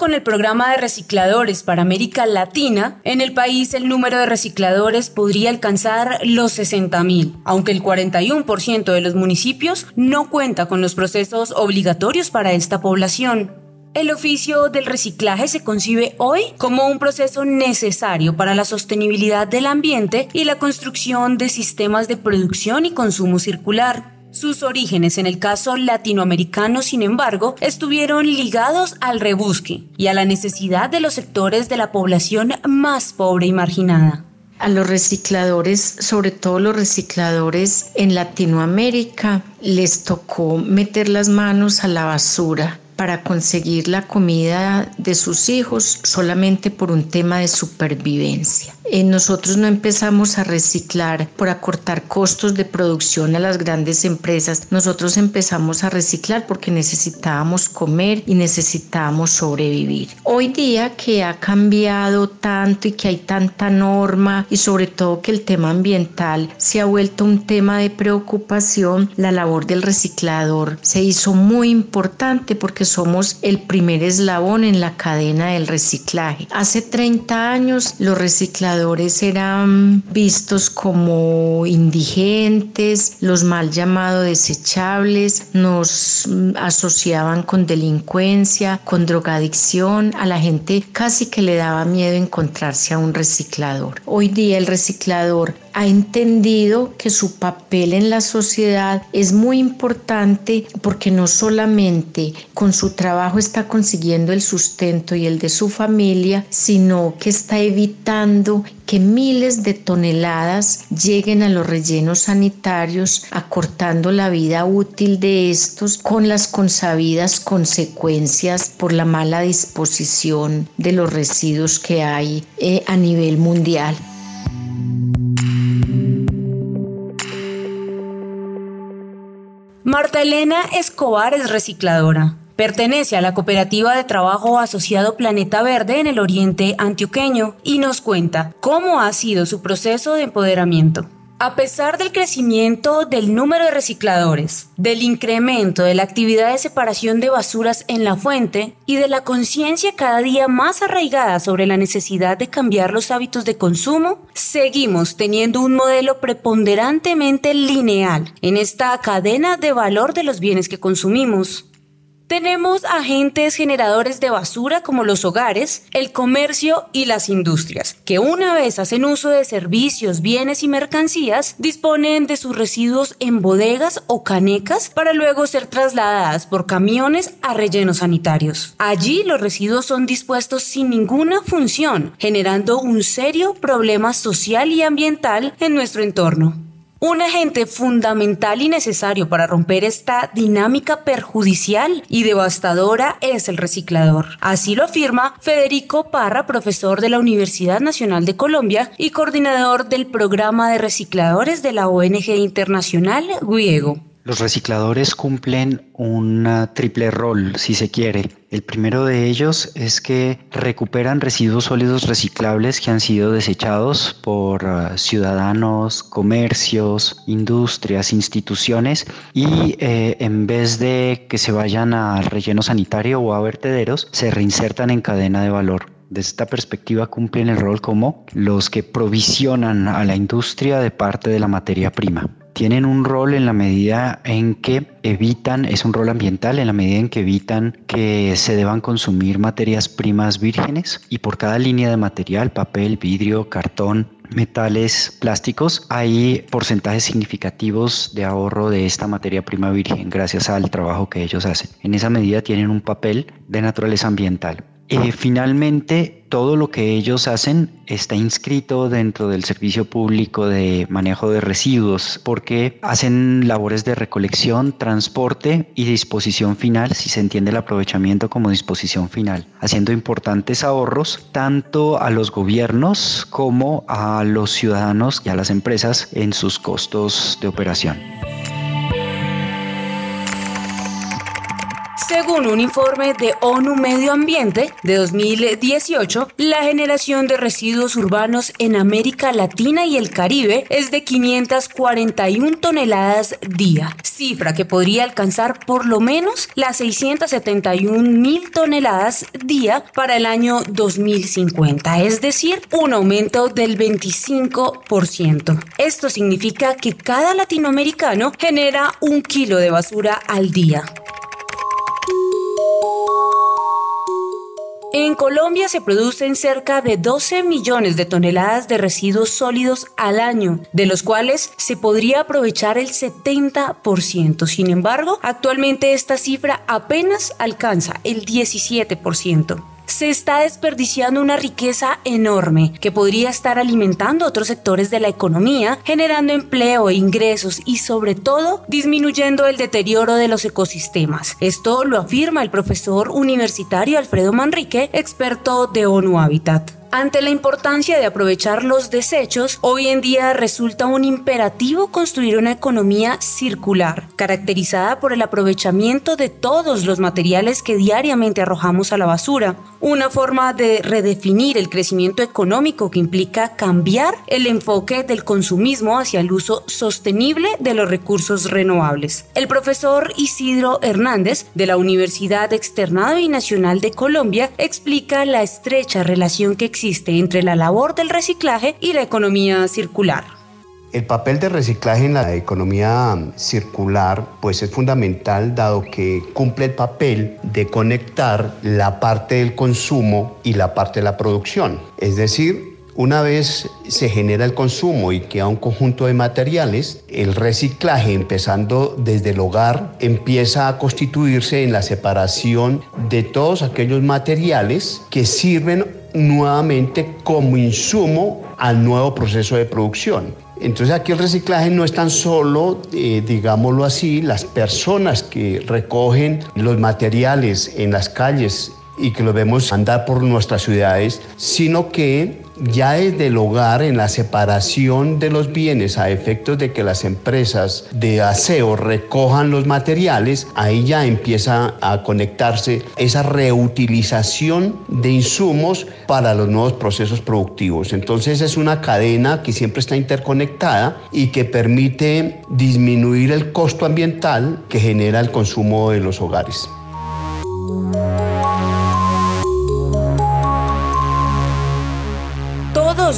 Con el programa de recicladores para América Latina, en el país el número de recicladores podría alcanzar los 60.000, aunque el 41% de los municipios no cuenta con los procesos obligatorios para esta población. El oficio del reciclaje se concibe hoy como un proceso necesario para la sostenibilidad del ambiente y la construcción de sistemas de producción y consumo circular. Sus orígenes en el caso latinoamericano, sin embargo, estuvieron ligados al rebusque y a la necesidad de los sectores de la población más pobre y marginada. A los recicladores, sobre todo los recicladores en Latinoamérica, les tocó meter las manos a la basura para conseguir la comida de sus hijos solamente por un tema de supervivencia. Eh, nosotros no empezamos a reciclar por acortar costos de producción a las grandes empresas. Nosotros empezamos a reciclar porque necesitábamos comer y necesitábamos sobrevivir. Hoy día que ha cambiado tanto y que hay tanta norma y sobre todo que el tema ambiental se ha vuelto un tema de preocupación, la labor del reciclador se hizo muy importante porque somos el primer eslabón en la cadena del reciclaje. Hace 30 años los recicladores eran vistos como indigentes, los mal llamados desechables, nos mm, asociaban con delincuencia, con drogadicción, a la gente casi que le daba miedo encontrarse a un reciclador. Hoy día el reciclador ha entendido que su papel en la sociedad es muy importante porque no solamente con su trabajo está consiguiendo el sustento y el de su familia, sino que está evitando que miles de toneladas lleguen a los rellenos sanitarios, acortando la vida útil de estos con las consabidas consecuencias por la mala disposición de los residuos que hay eh, a nivel mundial. Marta Elena Escobar es recicladora. Pertenece a la cooperativa de trabajo asociado Planeta Verde en el oriente antioqueño y nos cuenta cómo ha sido su proceso de empoderamiento. A pesar del crecimiento del número de recicladores, del incremento de la actividad de separación de basuras en la fuente y de la conciencia cada día más arraigada sobre la necesidad de cambiar los hábitos de consumo, seguimos teniendo un modelo preponderantemente lineal en esta cadena de valor de los bienes que consumimos. Tenemos agentes generadores de basura como los hogares, el comercio y las industrias, que una vez hacen uso de servicios, bienes y mercancías, disponen de sus residuos en bodegas o canecas para luego ser trasladadas por camiones a rellenos sanitarios. Allí los residuos son dispuestos sin ninguna función, generando un serio problema social y ambiental en nuestro entorno. Un agente fundamental y necesario para romper esta dinámica perjudicial y devastadora es el reciclador. Así lo afirma Federico Parra, profesor de la Universidad Nacional de Colombia y coordinador del programa de recicladores de la ONG internacional Guiego. Los recicladores cumplen un triple rol, si se quiere. El primero de ellos es que recuperan residuos sólidos reciclables que han sido desechados por uh, ciudadanos, comercios, industrias, instituciones. Y eh, en vez de que se vayan a relleno sanitario o a vertederos, se reinsertan en cadena de valor. Desde esta perspectiva cumplen el rol como los que provisionan a la industria de parte de la materia prima tienen un rol en la medida en que evitan, es un rol ambiental en la medida en que evitan que se deban consumir materias primas vírgenes y por cada línea de material, papel, vidrio, cartón, metales, plásticos, hay porcentajes significativos de ahorro de esta materia prima virgen gracias al trabajo que ellos hacen. En esa medida tienen un papel de naturaleza ambiental. Eh, finalmente, todo lo que ellos hacen está inscrito dentro del servicio público de manejo de residuos porque hacen labores de recolección, transporte y disposición final, si se entiende el aprovechamiento como disposición final, haciendo importantes ahorros tanto a los gobiernos como a los ciudadanos y a las empresas en sus costos de operación. Según un informe de ONU Medio Ambiente de 2018, la generación de residuos urbanos en América Latina y el Caribe es de 541 toneladas día, cifra que podría alcanzar por lo menos las 671 mil toneladas día para el año 2050, es decir, un aumento del 25%. Esto significa que cada latinoamericano genera un kilo de basura al día. En Colombia se producen cerca de 12 millones de toneladas de residuos sólidos al año, de los cuales se podría aprovechar el 70%. Sin embargo, actualmente esta cifra apenas alcanza el 17% se está desperdiciando una riqueza enorme que podría estar alimentando otros sectores de la economía, generando empleo e ingresos y sobre todo disminuyendo el deterioro de los ecosistemas. Esto lo afirma el profesor universitario Alfredo Manrique, experto de ONU Habitat. Ante la importancia de aprovechar los desechos, hoy en día resulta un imperativo construir una economía circular, caracterizada por el aprovechamiento de todos los materiales que diariamente arrojamos a la basura, una forma de redefinir el crecimiento económico que implica cambiar el enfoque del consumismo hacia el uso sostenible de los recursos renovables. El profesor Isidro Hernández de la Universidad Externado y Nacional de Colombia explica la estrecha relación que existe existe entre la labor del reciclaje y la economía circular. El papel de reciclaje en la economía circular pues es fundamental dado que cumple el papel de conectar la parte del consumo y la parte de la producción. Es decir, una vez se genera el consumo y queda un conjunto de materiales, el reciclaje, empezando desde el hogar, empieza a constituirse en la separación de todos aquellos materiales que sirven nuevamente como insumo al nuevo proceso de producción. Entonces aquí el reciclaje no es tan solo, eh, digámoslo así, las personas que recogen los materiales en las calles y que los vemos andar por nuestras ciudades, sino que ya desde el hogar, en la separación de los bienes a efectos de que las empresas de aseo recojan los materiales, ahí ya empieza a conectarse esa reutilización de insumos para los nuevos procesos productivos. Entonces es una cadena que siempre está interconectada y que permite disminuir el costo ambiental que genera el consumo de los hogares.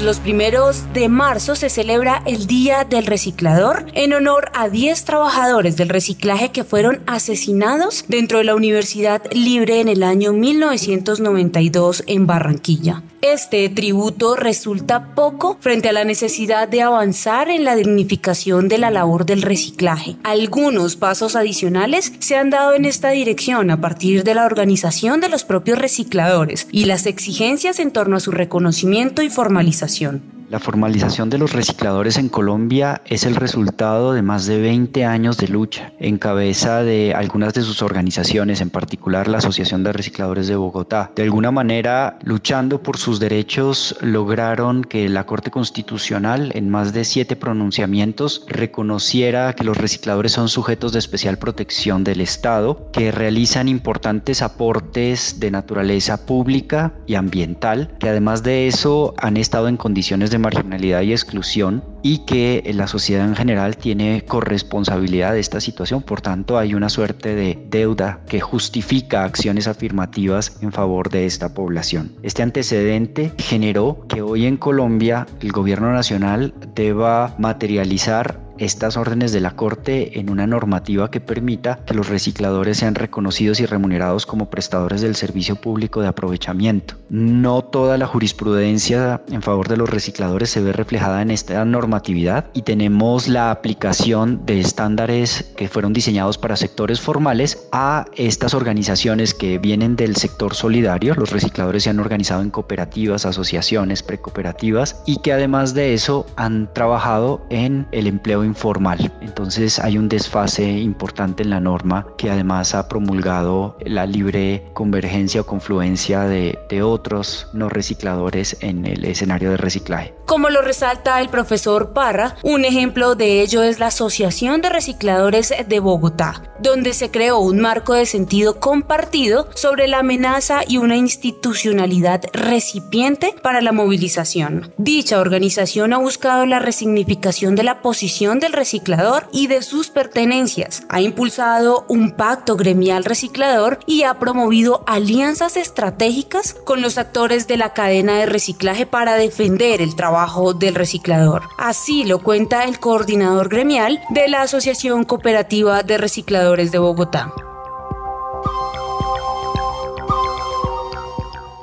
Los primeros de marzo se celebra el Día del Reciclador en honor a 10 trabajadores del reciclaje que fueron asesinados dentro de la Universidad Libre en el año 1992 en Barranquilla. Este tributo resulta poco frente a la necesidad de avanzar en la dignificación de la labor del reciclaje. Algunos pasos adicionales se han dado en esta dirección a partir de la organización de los propios recicladores y las exigencias en torno a su reconocimiento y formalización. La formalización de los recicladores en Colombia es el resultado de más de 20 años de lucha, en cabeza de algunas de sus organizaciones, en particular la Asociación de Recicladores de Bogotá. De alguna manera, luchando por sus derechos, lograron que la Corte Constitucional, en más de siete pronunciamientos, reconociera que los recicladores son sujetos de especial protección del Estado, que realizan importantes aportes de naturaleza pública y ambiental, que además de eso han estado en condiciones de marginalidad y exclusión y que la sociedad en general tiene corresponsabilidad de esta situación. Por tanto, hay una suerte de deuda que justifica acciones afirmativas en favor de esta población. Este antecedente generó que hoy en Colombia el gobierno nacional deba materializar estas órdenes de la Corte en una normativa que permita que los recicladores sean reconocidos y remunerados como prestadores del servicio público de aprovechamiento. No toda la jurisprudencia en favor de los recicladores se ve reflejada en esta normatividad y tenemos la aplicación de estándares que fueron diseñados para sectores formales a estas organizaciones que vienen del sector solidario. Los recicladores se han organizado en cooperativas, asociaciones, precooperativas y que además de eso han trabajado en el empleo informal. Entonces hay un desfase importante en la norma que además ha promulgado la libre convergencia o confluencia de, de otros no recicladores en el escenario de reciclaje. Como lo resalta el profesor Parra, un ejemplo de ello es la Asociación de Recicladores de Bogotá, donde se creó un marco de sentido compartido sobre la amenaza y una institucionalidad recipiente para la movilización. Dicha organización ha buscado la resignificación de la posición del reciclador y de sus pertenencias, ha impulsado un pacto gremial reciclador y ha promovido alianzas estratégicas con los actores de la cadena de reciclaje para defender el trabajo del reciclador. Así lo cuenta el coordinador gremial de la Asociación Cooperativa de Recicladores de Bogotá.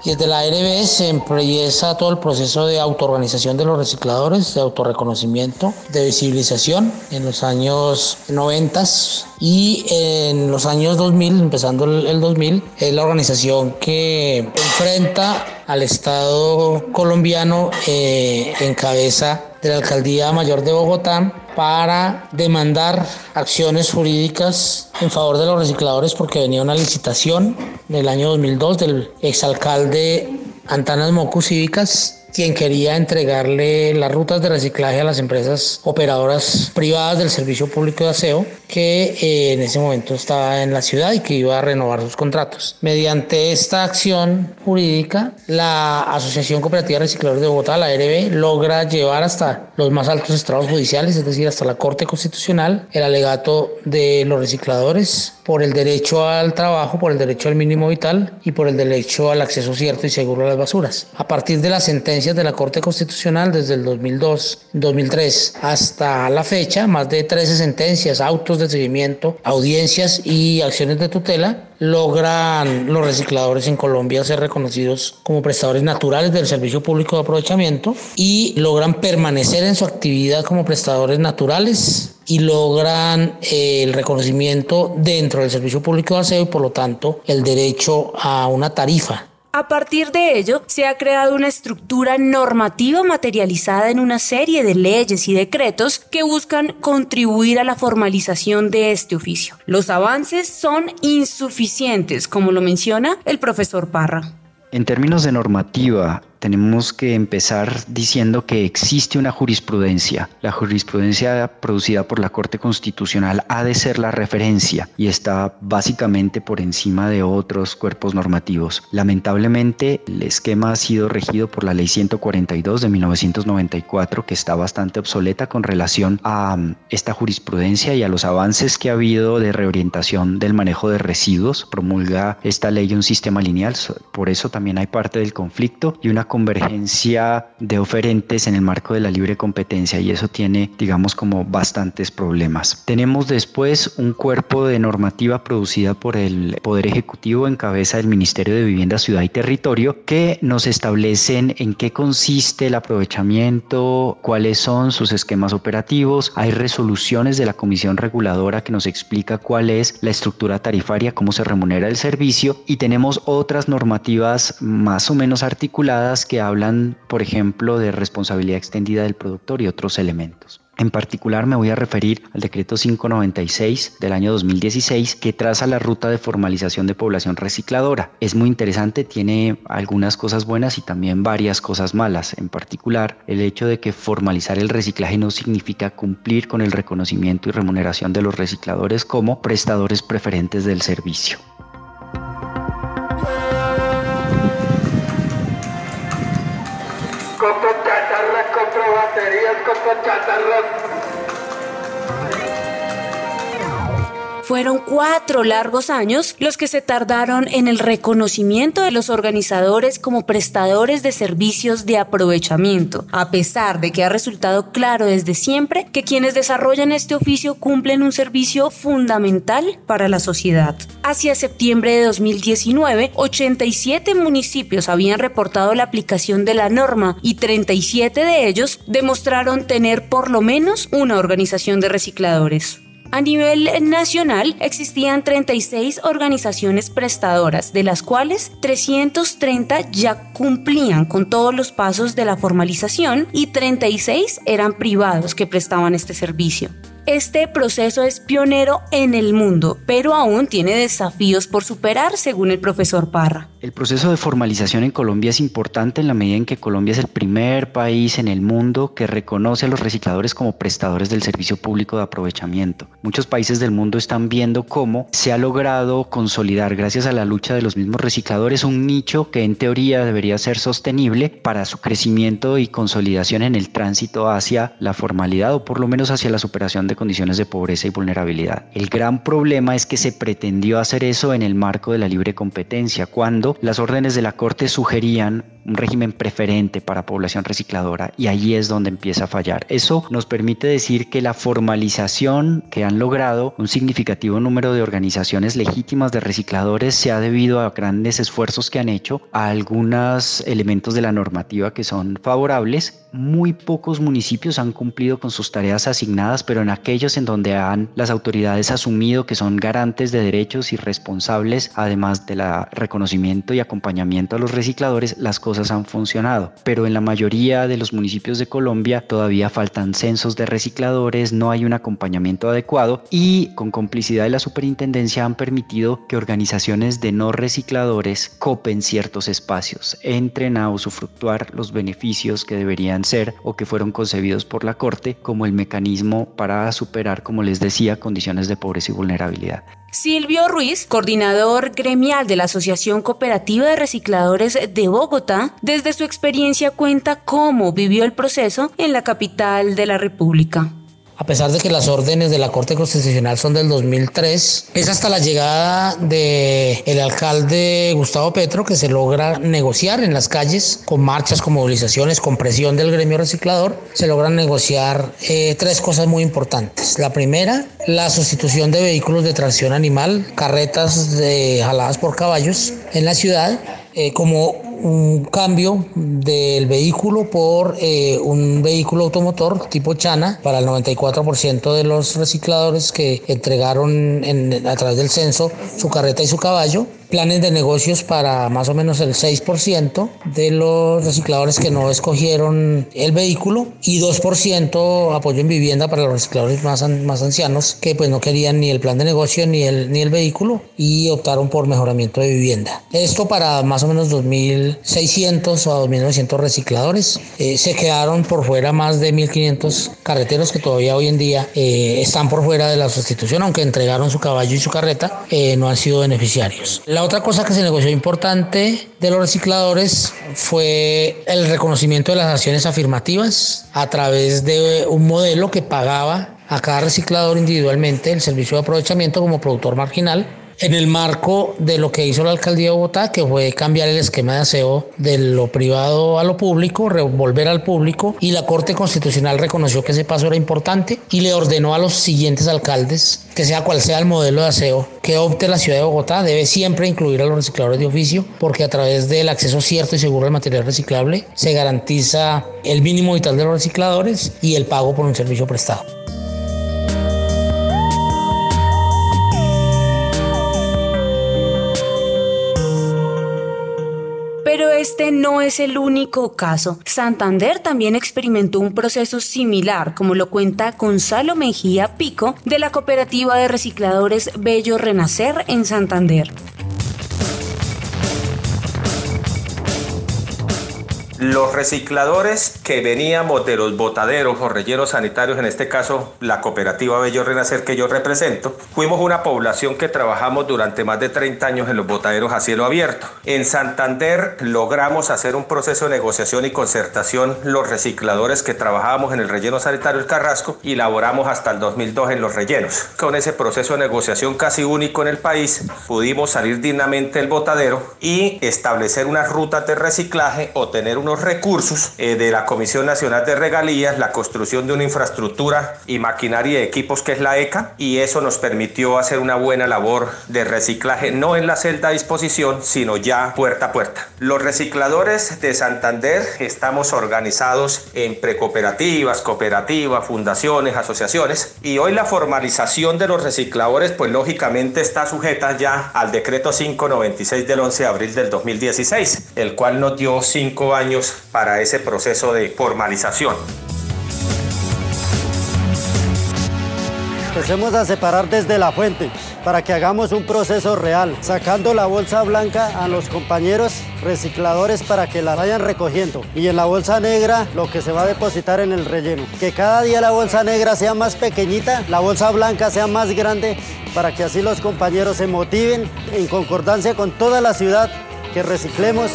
Desde la ARB se empieza todo el proceso de autoorganización de los recicladores, de autorreconocimiento, de visibilización en los años 90 y en los años 2000, empezando el 2000, es la organización que enfrenta al Estado colombiano eh, en cabeza de la Alcaldía Mayor de Bogotá para demandar acciones jurídicas en favor de los recicladores porque venía una licitación del año 2002 del exalcalde Antanas Mocu Cívicas quien quería entregarle las rutas de reciclaje a las empresas operadoras privadas del servicio público de aseo que eh, en ese momento estaba en la ciudad y que iba a renovar sus contratos. Mediante esta acción jurídica, la Asociación Cooperativa de Recicladores de Bogotá, la ARB, logra llevar hasta los más altos estrados judiciales, es decir, hasta la Corte Constitucional, el alegato de los recicladores por el derecho al trabajo, por el derecho al mínimo vital y por el derecho al acceso cierto y seguro a las basuras. A partir de las sentencias de la Corte Constitucional desde el 2002, 2003 hasta la fecha, más de 13 sentencias, autos de seguimiento, audiencias y acciones de tutela, logran los recicladores en Colombia ser reconocidos como prestadores naturales del servicio público de aprovechamiento y logran permanecer en su actividad como prestadores naturales y logran eh, el reconocimiento dentro del servicio público de aseo y por lo tanto el derecho a una tarifa a partir de ello, se ha creado una estructura normativa materializada en una serie de leyes y decretos que buscan contribuir a la formalización de este oficio. Los avances son insuficientes, como lo menciona el profesor Parra. En términos de normativa, tenemos que empezar diciendo que existe una jurisprudencia. La jurisprudencia producida por la Corte Constitucional ha de ser la referencia y está básicamente por encima de otros cuerpos normativos. Lamentablemente, el esquema ha sido regido por la Ley 142 de 1994, que está bastante obsoleta con relación a um, esta jurisprudencia y a los avances que ha habido de reorientación del manejo de residuos. Promulga esta ley un sistema lineal, por eso también hay parte del conflicto y una convergencia de oferentes en el marco de la libre competencia y eso tiene, digamos, como bastantes problemas. Tenemos después un cuerpo de normativa producida por el Poder Ejecutivo en cabeza del Ministerio de Vivienda, Ciudad y Territorio que nos establecen en qué consiste el aprovechamiento, cuáles son sus esquemas operativos. Hay resoluciones de la Comisión Reguladora que nos explica cuál es la estructura tarifaria, cómo se remunera el servicio y tenemos otras normativas más o menos articuladas que hablan, por ejemplo, de responsabilidad extendida del productor y otros elementos. En particular me voy a referir al decreto 596 del año 2016 que traza la ruta de formalización de población recicladora. Es muy interesante, tiene algunas cosas buenas y también varias cosas malas. En particular, el hecho de que formalizar el reciclaje no significa cumplir con el reconocimiento y remuneración de los recicladores como prestadores preferentes del servicio. ke pecah terus Fueron cuatro largos años los que se tardaron en el reconocimiento de los organizadores como prestadores de servicios de aprovechamiento, a pesar de que ha resultado claro desde siempre que quienes desarrollan este oficio cumplen un servicio fundamental para la sociedad. Hacia septiembre de 2019, 87 municipios habían reportado la aplicación de la norma y 37 de ellos demostraron tener por lo menos una organización de recicladores. A nivel nacional existían 36 organizaciones prestadoras, de las cuales 330 ya cumplían con todos los pasos de la formalización y 36 eran privados que prestaban este servicio. Este proceso es pionero en el mundo, pero aún tiene desafíos por superar, según el profesor Parra. El proceso de formalización en Colombia es importante en la medida en que Colombia es el primer país en el mundo que reconoce a los recicladores como prestadores del servicio público de aprovechamiento. Muchos países del mundo están viendo cómo se ha logrado consolidar, gracias a la lucha de los mismos recicladores, un nicho que en teoría debería ser sostenible para su crecimiento y consolidación en el tránsito hacia la formalidad o por lo menos hacia la superación de condiciones de pobreza y vulnerabilidad. El gran problema es que se pretendió hacer eso en el marco de la libre competencia, cuando las órdenes de la Corte sugerían un régimen preferente para población recicladora y ahí es donde empieza a fallar. Eso nos permite decir que la formalización que han logrado un significativo número de organizaciones legítimas de recicladores se ha debido a grandes esfuerzos que han hecho, a algunos elementos de la normativa que son favorables. Muy pocos municipios han cumplido con sus tareas asignadas, pero en aquellos en donde han las autoridades asumido que son garantes de derechos y responsables, además del reconocimiento y acompañamiento a los recicladores, las cosas han funcionado, pero en la mayoría de los municipios de Colombia todavía faltan censos de recicladores, no hay un acompañamiento adecuado y con complicidad de la superintendencia han permitido que organizaciones de no recicladores copen ciertos espacios, entren a usufructuar los beneficios que deberían ser o que fueron concebidos por la Corte como el mecanismo para superar, como les decía, condiciones de pobreza y vulnerabilidad. Silvio Ruiz, coordinador gremial de la Asociación Cooperativa de Recicladores de Bogotá, desde su experiencia cuenta cómo vivió el proceso en la capital de la República a pesar de que las órdenes de la Corte Constitucional son del 2003, es hasta la llegada del el alcalde Gustavo Petro que se logra negociar en las calles con marchas, con movilizaciones, con presión del gremio reciclador, se logran negociar eh, tres cosas muy importantes. La primera, la sustitución de vehículos de tracción animal, carretas de, jaladas por caballos en la ciudad, eh, como un cambio del vehículo por eh, un vehículo automotor tipo Chana para el 94% de los recicladores que entregaron a través del censo su carreta y su caballo planes de negocios para más o menos el 6% de los recicladores que no escogieron el vehículo y 2% apoyo en vivienda para los recicladores más, más ancianos que pues no querían ni el plan de negocio ni el, ni el vehículo y optaron por mejoramiento de vivienda. Esto para más o menos 2.600 o 2.900 recicladores. Eh, se quedaron por fuera más de 1.500 carreteros que todavía hoy en día eh, están por fuera de la sustitución, aunque entregaron su caballo y su carreta, eh, no han sido beneficiarios. La otra cosa que se negoció importante de los recicladores fue el reconocimiento de las acciones afirmativas a través de un modelo que pagaba a cada reciclador individualmente el servicio de aprovechamiento como productor marginal en el marco de lo que hizo la alcaldía de Bogotá, que fue cambiar el esquema de aseo de lo privado a lo público, volver al público, y la Corte Constitucional reconoció que ese paso era importante y le ordenó a los siguientes alcaldes, que sea cual sea el modelo de aseo que opte la ciudad de Bogotá, debe siempre incluir a los recicladores de oficio, porque a través del acceso cierto y seguro al material reciclable se garantiza el mínimo vital de los recicladores y el pago por un servicio prestado. Este no es el único caso. Santander también experimentó un proceso similar, como lo cuenta Gonzalo Mejía Pico de la cooperativa de recicladores Bello Renacer en Santander. Los recicladores que veníamos de los botaderos o rellenos sanitarios, en este caso la cooperativa Bello Renacer que yo represento, fuimos una población que trabajamos durante más de 30 años en los botaderos a cielo abierto. En Santander logramos hacer un proceso de negociación y concertación los recicladores que trabajábamos en el relleno sanitario El Carrasco y laboramos hasta el 2002 en los rellenos. Con ese proceso de negociación casi único en el país, pudimos salir dignamente del botadero y establecer unas rutas de reciclaje o tener unos recursos eh, de la Comisión Nacional de Regalías, la construcción de una infraestructura y maquinaria de equipos que es la ECA y eso nos permitió hacer una buena labor de reciclaje no en la celda a disposición sino ya puerta a puerta. Los recicladores de Santander estamos organizados en precooperativas, cooperativas, fundaciones, asociaciones y hoy la formalización de los recicladores pues lógicamente está sujeta ya al decreto 596 del 11 de abril del 2016, el cual nos dio cinco años para ese proceso de formalización. Empecemos a separar desde la fuente para que hagamos un proceso real, sacando la bolsa blanca a los compañeros recicladores para que la vayan recogiendo. Y en la bolsa negra lo que se va a depositar en el relleno. Que cada día la bolsa negra sea más pequeñita, la bolsa blanca sea más grande, para que así los compañeros se motiven en concordancia con toda la ciudad que reciclemos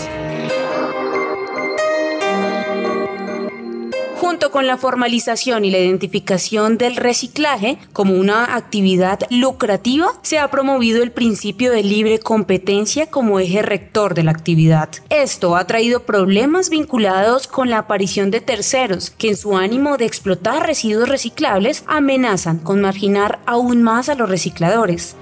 junto con la formalización y la identificación del reciclaje como una actividad lucrativa, se ha promovido el principio de libre competencia como eje rector de la actividad. Esto ha traído problemas vinculados con la aparición de terceros que en su ánimo de explotar residuos reciclables amenazan con marginar aún más a los recicladores.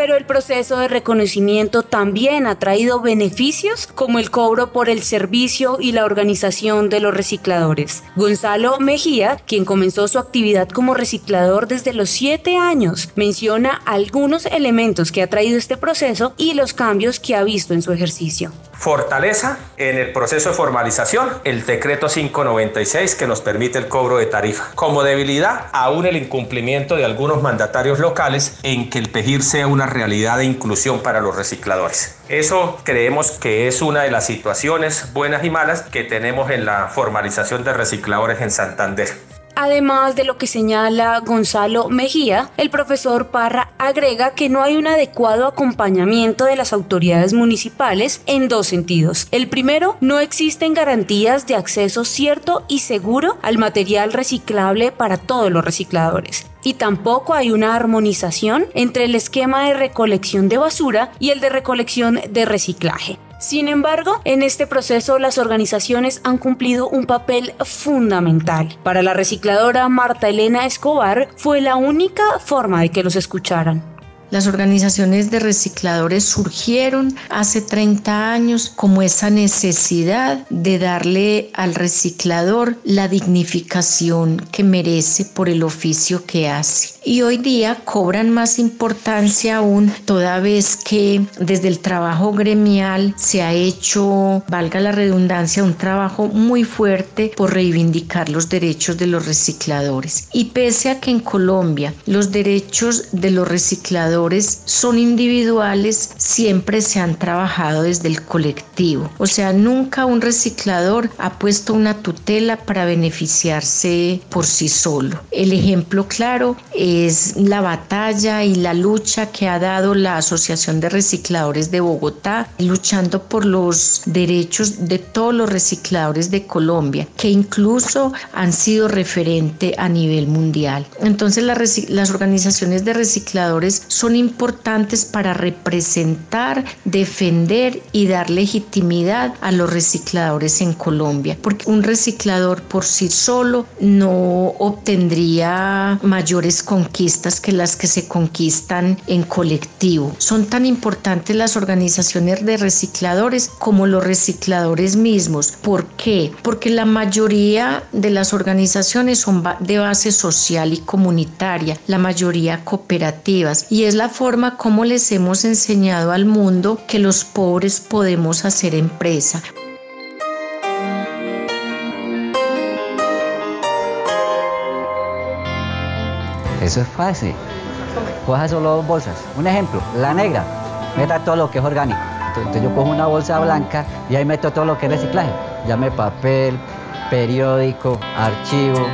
Pero el proceso de reconocimiento también ha traído beneficios como el cobro por el servicio y la organización de los recicladores. Gonzalo Mejía, quien comenzó su actividad como reciclador desde los 7 años, menciona algunos elementos que ha traído este proceso y los cambios que ha visto en su ejercicio. Fortaleza en el proceso de formalización, el decreto 596 que nos permite el cobro de tarifa. Como debilidad, aún el incumplimiento de algunos mandatarios locales en que el PEGIR sea una realidad de inclusión para los recicladores. Eso creemos que es una de las situaciones buenas y malas que tenemos en la formalización de recicladores en Santander. Además de lo que señala Gonzalo Mejía, el profesor Parra agrega que no hay un adecuado acompañamiento de las autoridades municipales en dos sentidos. El primero, no existen garantías de acceso cierto y seguro al material reciclable para todos los recicladores y tampoco hay una armonización entre el esquema de recolección de basura y el de recolección de reciclaje. Sin embargo, en este proceso las organizaciones han cumplido un papel fundamental. Para la recicladora Marta Elena Escobar fue la única forma de que los escucharan. Las organizaciones de recicladores surgieron hace 30 años como esa necesidad de darle al reciclador la dignificación que merece por el oficio que hace. Y hoy día cobran más importancia aún toda vez que desde el trabajo gremial se ha hecho, valga la redundancia, un trabajo muy fuerte por reivindicar los derechos de los recicladores. Y pese a que en Colombia los derechos de los recicladores son individuales, siempre se han trabajado desde el colectivo. O sea, nunca un reciclador ha puesto una tutela para beneficiarse por sí solo. El ejemplo claro es la batalla y la lucha que ha dado la Asociación de Recicladores de Bogotá, luchando por los derechos de todos los recicladores de Colombia, que incluso han sido referente a nivel mundial. Entonces las, las organizaciones de recicladores son importantes para representar, defender y dar legitimidad a los recicladores en Colombia, porque un reciclador por sí solo no obtendría mayores conquistas que las que se conquistan en colectivo. Son tan importantes las organizaciones de recicladores como los recicladores mismos. ¿Por qué? Porque la mayoría de las organizaciones son de base social y comunitaria, la mayoría cooperativas, y es la forma como les hemos enseñado al mundo que los pobres podemos hacer empresa. Eso es fácil. Coja solo dos bolsas. Un ejemplo, la negra. Meta todo lo que es orgánico. Entonces yo cojo una bolsa blanca y ahí meto todo lo que es reciclaje. Llame papel, periódico, archivo,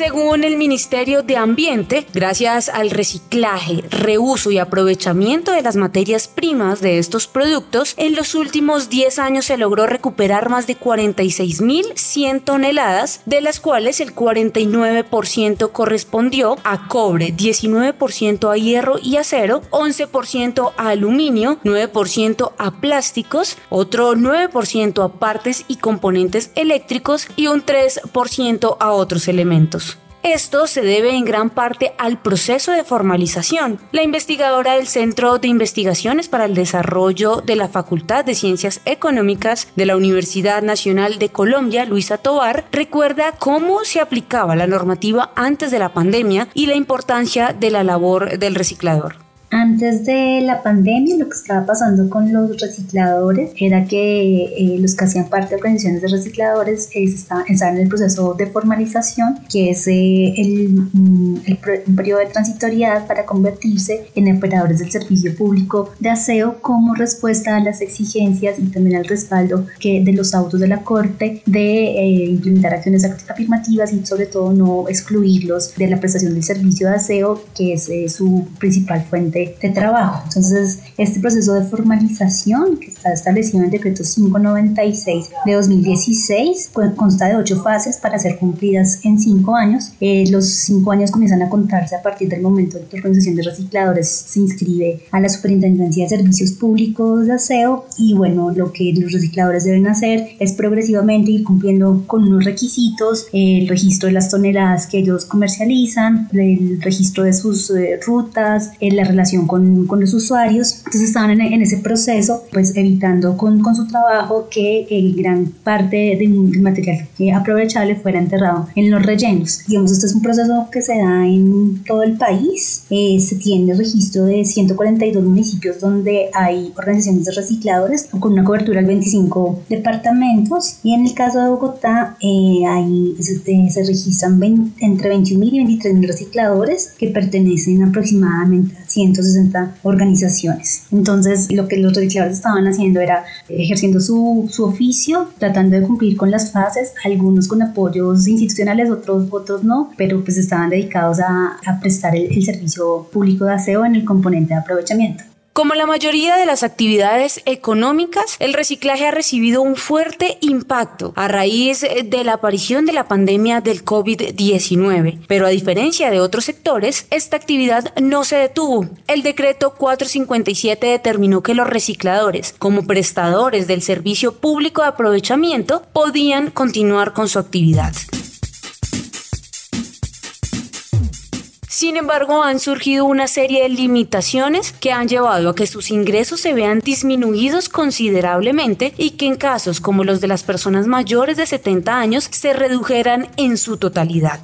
Según el Ministerio de Ambiente, gracias al reciclaje, reuso y aprovechamiento de las materias primas de estos productos, en los últimos 10 años se logró recuperar más de 46.100 toneladas, de las cuales el 49% correspondió a cobre, 19% a hierro y acero, 11% a aluminio, 9% a plásticos, otro 9% a partes y componentes eléctricos y un 3% a otros elementos. Esto se debe en gran parte al proceso de formalización. La investigadora del Centro de Investigaciones para el Desarrollo de la Facultad de Ciencias Económicas de la Universidad Nacional de Colombia, Luisa Tobar, recuerda cómo se aplicaba la normativa antes de la pandemia y la importancia de la labor del reciclador. Antes de la pandemia, lo que estaba pasando con los recicladores era que eh, los que hacían parte de organizaciones de recicladores eh, estaban, en el proceso de formalización, que es eh, el, mm, el, un periodo de transitoriedad para convertirse en operadores del servicio público de aseo como respuesta a las exigencias y también al respaldo que de los autos de la Corte de implementar acciones afirmativas y sobre todo no excluirlos de la prestación del servicio de aseo, que es su principal fuente de, trabajo. Entonces, este proceso de formalización que está establecido en el decreto 596 de 2016 consta de ocho fases para ser cumplidas en cinco años. Eh, los cinco años comienzan a contarse a partir del momento en que la organización de recicladores se inscribe a la Superintendencia de Servicios Públicos de Aseo y bueno, lo que los recicladores deben hacer es progresivamente ir cumpliendo con unos requisitos, el registro de las toneladas que ellos comercializan, el registro de sus eh, rutas, eh, la relación con, con los usuarios. Entonces estaban en, en, ese proceso, pues evitando con, con su trabajo que el gran parte del material aprovechable fuera enterrado en los rellenos. Digamos, este es un proceso que se da en todo el país. Eh, se tiene registro de 142 municipios donde hay organizaciones de recicladores con una cobertura de 25 departamentos. Y en el caso de Bogotá, eh, hay, este, se registran entre 21.000 y 23.000 recicladores que pertenecen aproximadamente a 100 160 organizaciones. Entonces, lo que los recicladores estaban haciendo era ejerciendo su, su oficio, tratando de cumplir con las fases, algunos con apoyos institucionales, otros, otros no, pero pues estaban dedicados a, a prestar el, el servicio público de aseo en el componente de aprovechamiento. Como la mayoría de las actividades económicas, el reciclaje ha recibido un fuerte impacto a raíz de la aparición de la pandemia del COVID-19. Pero a diferencia de otros sectores, esta actividad no se detuvo. El decreto 457 determinó que los recicladores, como prestadores del servicio público de aprovechamiento, podían continuar con su actividad. Sin embargo, han surgido una serie de limitaciones que han llevado a que sus ingresos se vean disminuidos considerablemente y que en casos como los de las personas mayores de 70 años se redujeran en su totalidad.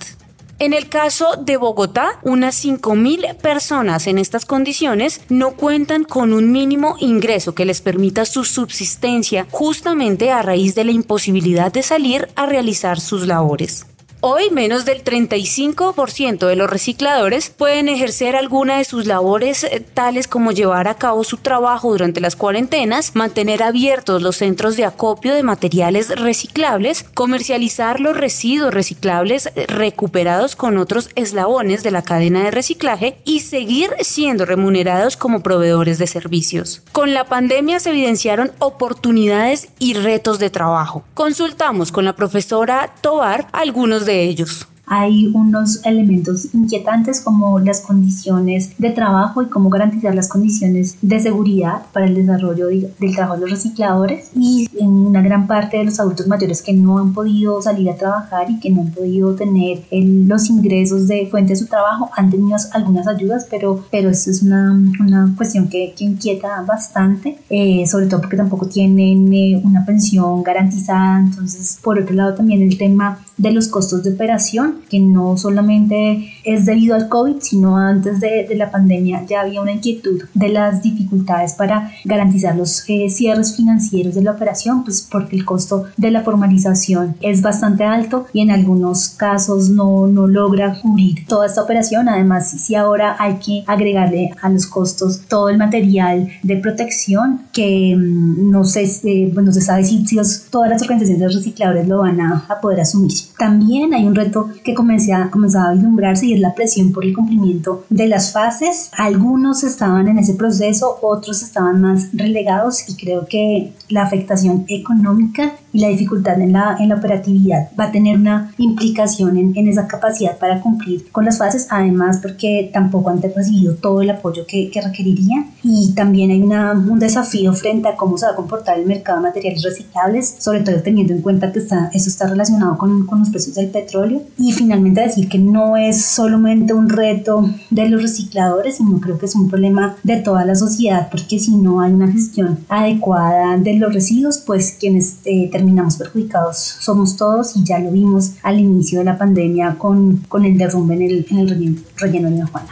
En el caso de Bogotá, unas 5.000 personas en estas condiciones no cuentan con un mínimo ingreso que les permita su subsistencia justamente a raíz de la imposibilidad de salir a realizar sus labores. Hoy menos del 35% de los recicladores pueden ejercer alguna de sus labores eh, tales como llevar a cabo su trabajo durante las cuarentenas, mantener abiertos los centros de acopio de materiales reciclables, comercializar los residuos reciclables eh, recuperados con otros eslabones de la cadena de reciclaje y seguir siendo remunerados como proveedores de servicios. Con la pandemia se evidenciaron oportunidades y retos de trabajo. Consultamos con la profesora Tobar algunos de ellos. Hay unos elementos inquietantes como las condiciones de trabajo y cómo garantizar las condiciones de seguridad para el desarrollo del trabajo de los recicladores y en una gran parte de los adultos mayores que no han podido salir a trabajar y que no han podido tener los ingresos de fuente de su trabajo han tenido algunas ayudas pero pero esto es una, una cuestión que, que, inquieta bastante eh, sobre todo porque tampoco tienen eh, una pensión garantizada. Entonces por otro lado también el tema de los costos de operación que no solamente es debido al COVID, sino antes de, de la pandemia ya había una inquietud de las dificultades para garantizar los eh, cierres financieros de la operación, pues porque el costo de la formalización es bastante alto y en algunos casos no, no logra cubrir toda esta operación. Además, si ahora hay que agregarle a los costos todo el material de protección que mm, no sé, eh, no se sabe si, si todas las organizaciones de recicladores lo van a, a, poder asumir. También hay un reto que comencé a, comenzaba a vislumbrarse y la presión por el cumplimiento de las fases. Algunos estaban en ese proceso, otros estaban más relegados y creo que la afectación económica y la dificultad en la, en la operatividad va a tener una implicación en, en esa capacidad para cumplir con las fases, además porque tampoco han recibido todo el apoyo que, que requerirían. Y también hay una, un desafío frente a cómo se va a comportar el mercado de materiales reciclables, sobre todo teniendo en cuenta que está, eso está relacionado con, con los precios del petróleo. Y finalmente decir que no es solamente un reto de los recicladores, sino creo que es un problema de toda la sociedad porque si no hay una gestión adecuada de los residuos, pues quienes eh, terminamos perjudicados somos todos y ya lo vimos al inicio de la pandemia con, con el derrumbe en el, en el relleno, de Juana.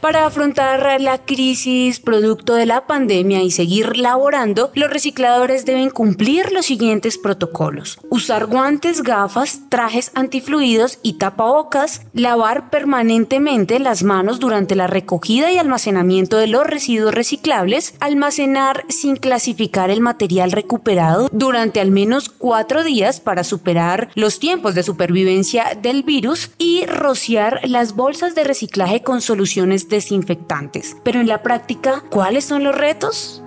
Para afrontar la crisis producto de la pandemia y seguir laborando, los recicladores deben cumplir los siguientes protocolos. Usar guantes, gafas, trajes antifluidos y tapabocas, lavar permanentemente las manos durante la recogida y almacenamiento de los residuos reciclables, almacenar sin clasificar el material recuperado durante al menos cuatro días para superar los tiempos de supervivencia del virus y rociar las bolsas de reciclaje con soluciones desinfectantes. Pero en la práctica, ¿cuáles son los retos?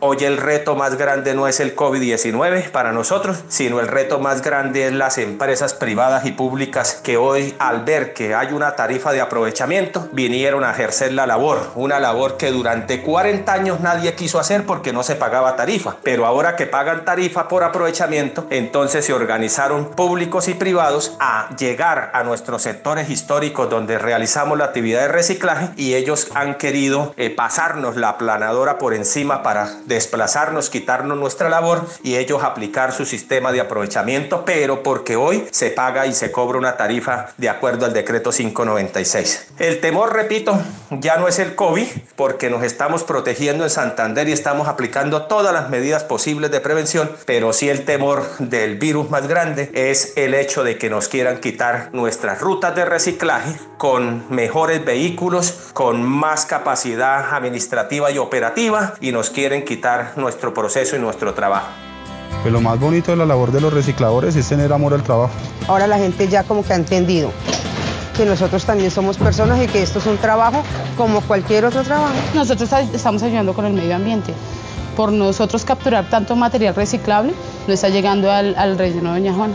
Hoy el reto más grande no es el COVID-19 para nosotros, sino el reto más grande es las empresas privadas y públicas que hoy al ver que hay una tarifa de aprovechamiento vinieron a ejercer la labor, una labor que durante 40 años nadie quiso hacer porque no se pagaba tarifa, pero ahora que pagan tarifa por aprovechamiento, entonces se organizaron públicos y privados a llegar a nuestros sectores históricos donde realizamos la actividad de reciclaje y ellos han querido eh, pasarnos la planadora por encima para desplazarnos, quitarnos nuestra labor y ellos aplicar su sistema de aprovechamiento, pero porque hoy se paga y se cobra una tarifa de acuerdo al decreto 596. El temor, repito, ya no es el COVID, porque nos estamos protegiendo en Santander y estamos aplicando todas las medidas posibles de prevención, pero sí el temor del virus más grande es el hecho de que nos quieran quitar nuestras rutas de reciclaje con mejores vehículos, con más capacidad administrativa y operativa y nos quieren quitar nuestro proceso y nuestro trabajo. Pues lo más bonito de la labor de los recicladores es tener amor al trabajo. Ahora la gente ya como que ha entendido que nosotros también somos personas y que esto es un trabajo como cualquier otro trabajo. Nosotros estamos ayudando con el medio ambiente. Por nosotros capturar tanto material reciclable, no está llegando al, relleno de Doña Juana.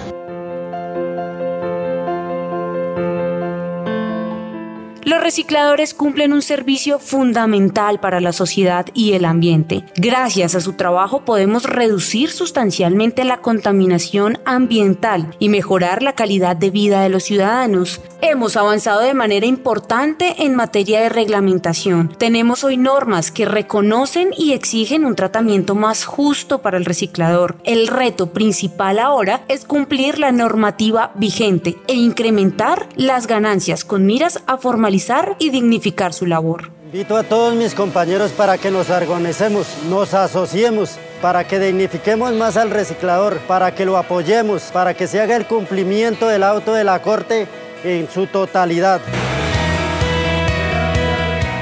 Los recicladores cumplen un servicio fundamental para la sociedad y el ambiente. Gracias a su trabajo podemos reducir sustancialmente la contaminación ambiental y mejorar la calidad de vida de los ciudadanos. Hemos avanzado de manera importante en materia de reglamentación. Tenemos hoy normas que reconocen y exigen un tratamiento más justo para el reciclador. El reto principal ahora es cumplir la normativa vigente e incrementar las ganancias con miras a formalizar y dignificar su labor. Invito a todos mis compañeros para que nos organicemos, nos asociemos, para que dignifiquemos más al reciclador, para que lo apoyemos, para que se haga el cumplimiento del auto de la Corte en su totalidad.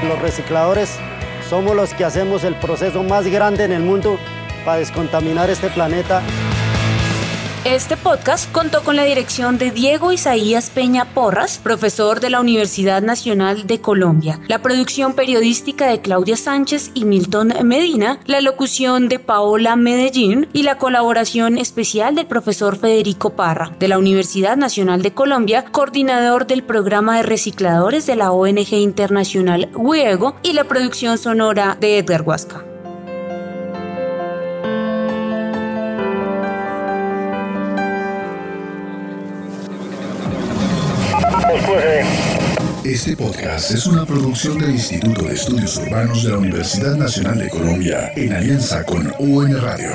Los recicladores somos los que hacemos el proceso más grande en el mundo para descontaminar este planeta. Este podcast contó con la dirección de Diego Isaías Peña Porras, profesor de la Universidad Nacional de Colombia, la producción periodística de Claudia Sánchez y Milton Medina, la locución de Paola Medellín y la colaboración especial del profesor Federico Parra, de la Universidad Nacional de Colombia, coordinador del programa de recicladores de la ONG internacional WIEGO y la producción sonora de Edgar Huasca. Este podcast es una producción del Instituto de Estudios Urbanos de la Universidad Nacional de Colombia en alianza con UN Radio.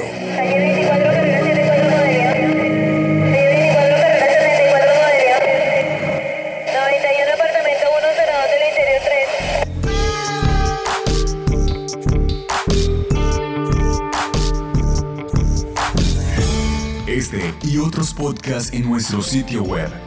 Este y otros podcasts en nuestro sitio web